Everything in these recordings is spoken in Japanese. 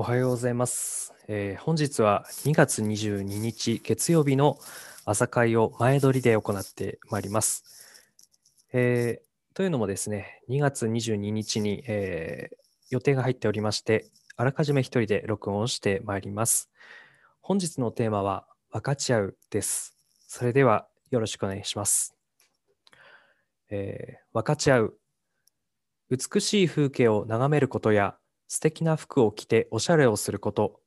おはようございます。えー本日は2月22日月曜日の朝会を前撮りで行ってまいります。えーというのもですね、2月22日に、えー予定が入っておりまして、あらかじめ一人で録音をしてまいります。本日のテーマは分かち合うです。それではよろしくお願いします。えー分かち合う。美しい風景を眺めることや素敵な服を着ておしゃれをすること、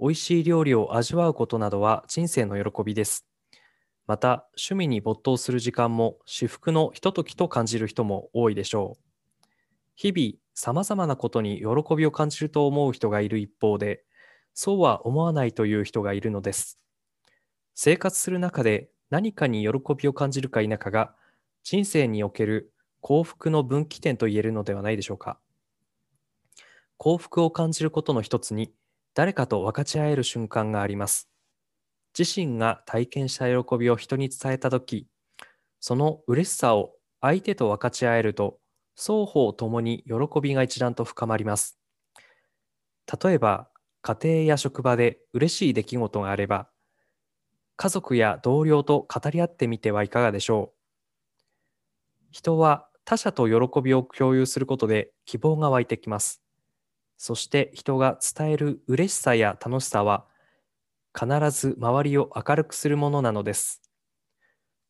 美味しい料理を味わうことなどは人生の喜びです。また、趣味に没頭する時間も至福のひとときと感じる人も多いでしょう。日々、様々なことに喜びを感じると思う人がいる一方で、そうは思わないという人がいるのです。生活する中で何かに喜びを感じるか否かが、人生における幸福の分岐点と言えるのではないでしょうか。幸福を感じることの一つに誰かと分かち合える瞬間があります。自身が体験した喜びを人に伝えたとき、その嬉しさを相手と分かち合えると、双方ともに喜びが一段と深まります。例えば、家庭や職場で嬉しい出来事があれば、家族や同僚と語り合ってみてはいかがでしょう。人は他者と喜びを共有することで希望が湧いてきます。そして人が伝える嬉しさや楽しさは必ず周りを明るくするものなのです。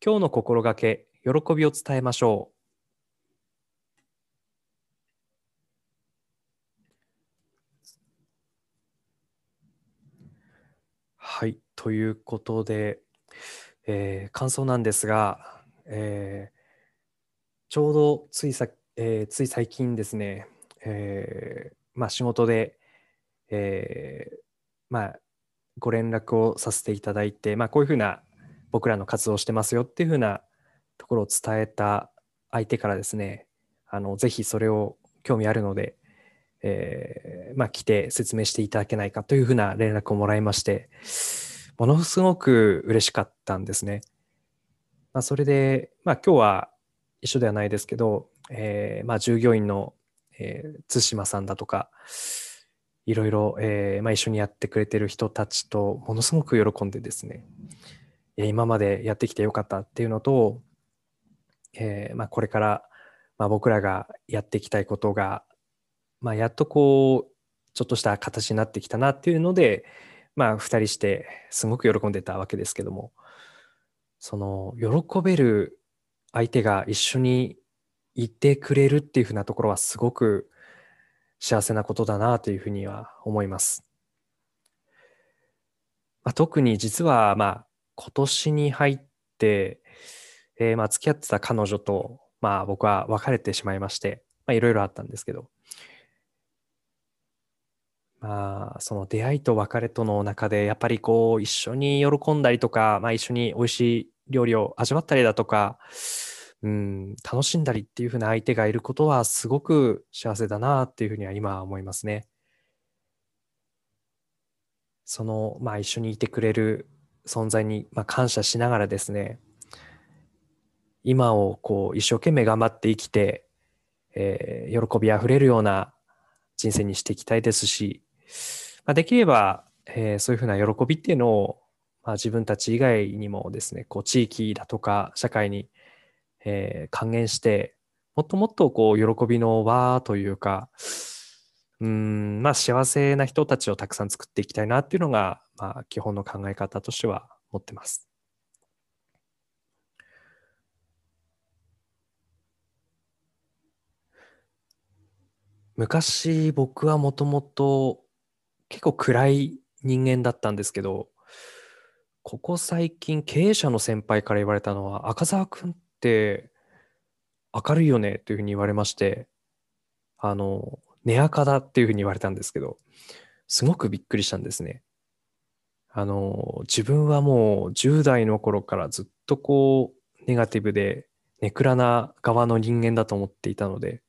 今日の心がけ、喜びを伝えましょう。はい、ということで、えー感想なんですが、えーちょうどついさ、えーつい最近ですね、えーまあ、仕事で、えーまあ、ご連絡をさせていただいて、まあ、こういうふうな僕らの活動をしてますよっていうふうなところを伝えた相手からですね、あのぜひそれを興味あるので、えーまあ、来て説明していただけないかというふうな連絡をもらいまして、ものすごく嬉しかったんですね。まあ、それで、まあ、今日は一緒ではないですけど、えーまあ、従業員の、えー津島さんだとか、いろいろ、えーまあ、一緒にやってくれてる人たちとものすごく喜んでですね、え今までやってきてよかったっていうのと、えーまあ、これから、まあ、僕らがやっていきたいことが、まあ、やっとこう、ちょっとした形になってきたなっていうので、まあ、二人してすごく喜んでたわけですけども、その、喜べる相手が一緒にいてくれるっていうふうなところはすごく幸せなことだなというふうには思います。まあ、特に実はまあ今年に入って、えーまあ付き合ってた彼女とまあ僕は別れてしまいまして、いろいろあったんですけど、まあその出会いと別れとの中でやっぱりこう一緒に喜んだりとか、まあ一緒に美味しい料理を味わったりだとか、うん、楽しんだりっていう風な相手がいることはすごく幸せだなっていうふうには今思いますね。その、まあ一緒にいてくれる存在に、まあ、感謝しながらですね、今をこう一生懸命頑張って生きて、えー喜びあふれるような人生にしていきたいですし、まあ、できれば、えーそういうふうな喜びっていうのを、まあ、自分たち以外にもですね、こう地域だとか社会に、えー還元して、もっともっとこう喜びの輪というか、うん、まあ幸せな人たちをたくさん作っていきたいなっていうのが、まあ基本の考え方としては持ってます。昔僕はもともと結構暗い人間だったんですけど、ここ最近経営者の先輩から言われたのは、赤澤くんって明るいよねというふうに言われまして、あの、寝垢だっていうふうに言われたんですけど、すごくびっくりしたんですね。あの、自分はもう10代の頃からずっとこう、ネガティブで、ネクラな側の人間だと思っていたので、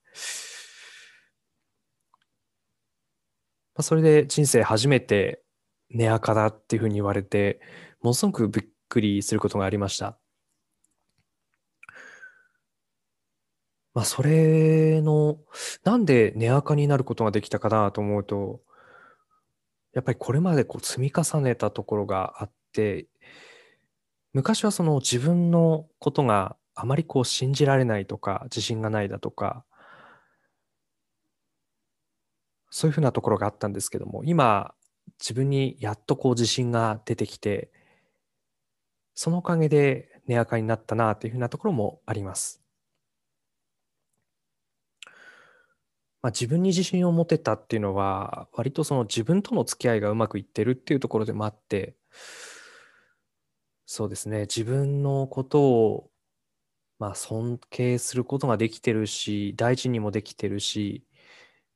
まあ、それで人生初めて寝垢だっていうふうに言われて、ものすごくびっくりすることがありました。まあ、それの、なんで寝垢になることができたかなと思うと、やっぱりこれまでこう積み重ねたところがあって、昔はその自分のことがあまりこう信じられないとか、自信がないだとか、そういうふうなところがあったんですけども、今、自分にやっとこう自信が出てきて、そのおかげで値上がりになったなというふうなところもあります。まあ、自分に自信を持てたっていうのは、割とその自分との付き合いがうまくいってるっていうところでもあって、そうですね、自分のことを、まあ、尊敬することができてるし、大事にもできてるし、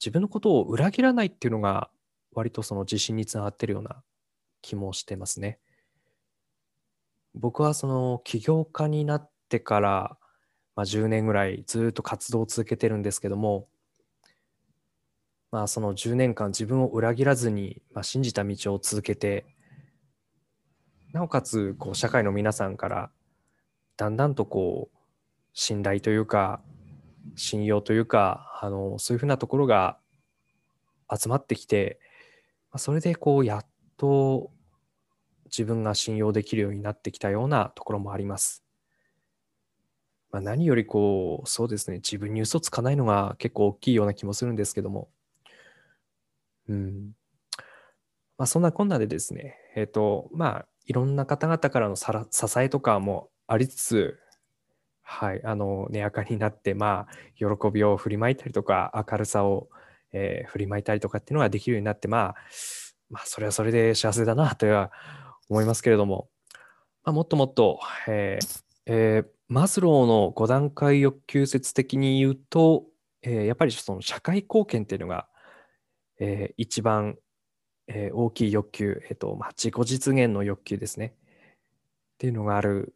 自分のことを裏切らないっていうのが、割とその自信につながってるような気もしてますね。僕はその起業家になってから、まあ、10年ぐらいずっと活動を続けてるんですけども、まあ、その10年間自分を裏切らずに、まあ、信じた道を続けて、なおかつこう社会の皆さんからだんだんとこう信頼というか信用というかあのそういうふうなところが集まってきて、まあ、それでこうやっと自分が信用できるようになってきたようなところもあります。まあ、何よりこうそうですね自分に嘘つかないのが結構大きいような気もするんですけどもうん。まあそんなこんなでですねえっ、とまあいろんな方々からの支えとかもありつつはいあの値上がりになってまあ喜びを振りまいたりとか明るさを、えー振りまいたりとかっていうのができるようになってまあまあそれはそれで幸せだなとは思いますけれども、まあ、もっともっと、えーえーマズローの5段階欲求説的に言うと、えーやっぱりその社会貢献っていうのが、えー一番、えー大きい欲求、えーとまあ、自己実現の欲求ですね。っていうのがある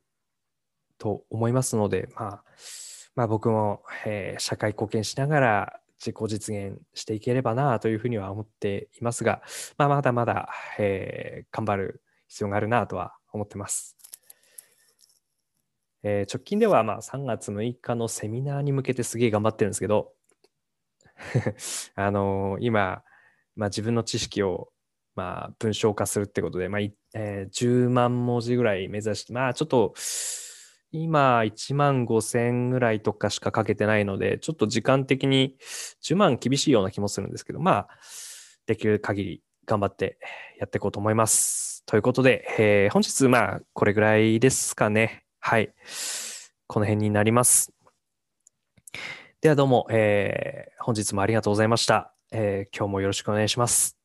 と思いますので、まあ、まあ僕も、えー社会貢献しながら自己実現していければなというふうには思っていますが、まあ、まだまだ、えー頑張る必要があるなとは思ってます。えー直近ではまあ3月6日のセミナーに向けてすげえ頑張ってるんですけど、あのー今、まあ、自分の知識をまあ文章化するってことで、まあえー10万文字ぐらい目指して、まあちょっと今1万5千ぐらいとかしか書けてないので、ちょっと時間的に10万厳しいような気もするんですけど、まあできる限り頑張ってやっていこうと思います。ということで、えー本日まあこれぐらいですかね。はい。この辺になります。ではどうも、えー本日もありがとうございました。えー今日もよろしくお願いします。